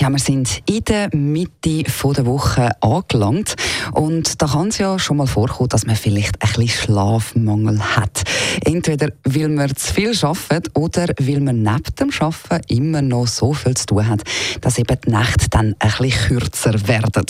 ja, wir sind in der Mitte der Woche angelangt und da kann es ja schon mal vorkommen, dass man vielleicht ein bisschen Schlafmangel hat. Entweder weil man zu viel arbeitet oder weil man neben dem Arbeiten immer noch so viel zu tun hat, dass eben die Nächte dann ein bisschen kürzer werden.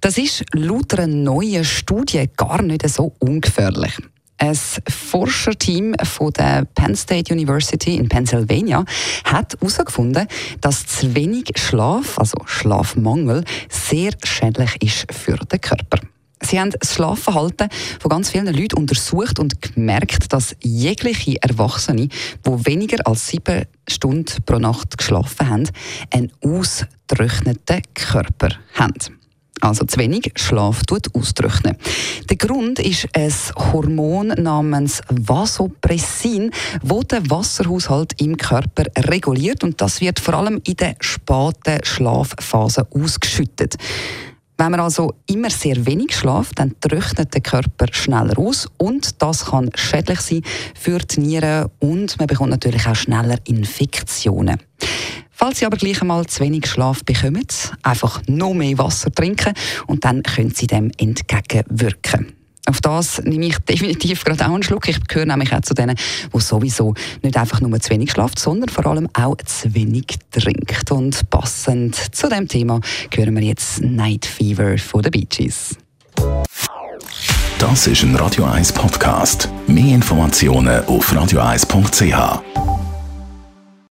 Das ist laut einer neuen Studie gar nicht so ungefährlich. Ein Forscherteam von der Penn State University in Pennsylvania hat herausgefunden, dass zu wenig Schlaf, also Schlafmangel, sehr schädlich ist für den Körper. Sie haben das Schlafverhalten von ganz vielen Leuten untersucht und gemerkt, dass jegliche Erwachsene, die weniger als sieben Stunden pro Nacht geschlafen haben, einen ausgetrockneten Körper haben also zu wenig Schlaf tut austrocknen. Der Grund ist ein Hormon namens Vasopressin, wo der Wasserhaushalt im Körper reguliert und das wird vor allem in der späten Schlafphase ausgeschüttet. Wenn man also immer sehr wenig schlaft, dann trocknet der Körper schneller aus und das kann schädlich sein für die Nieren und man bekommt natürlich auch schneller Infektionen. Falls Sie aber gleich einmal zu wenig Schlaf bekommen, einfach noch mehr Wasser trinken und dann können Sie dem entgegenwirken. Auf das nehme ich definitiv gerade auch einen Schluck. Ich gehöre nämlich auch zu denen, die sowieso nicht einfach nur zu wenig schlaft, sondern vor allem auch zu wenig trinkt. Und passend zu dem Thema hören wir jetzt Night Fever von den Bee Gees. Das ist ein Radio 1 Podcast. Mehr Informationen auf radio1.ch.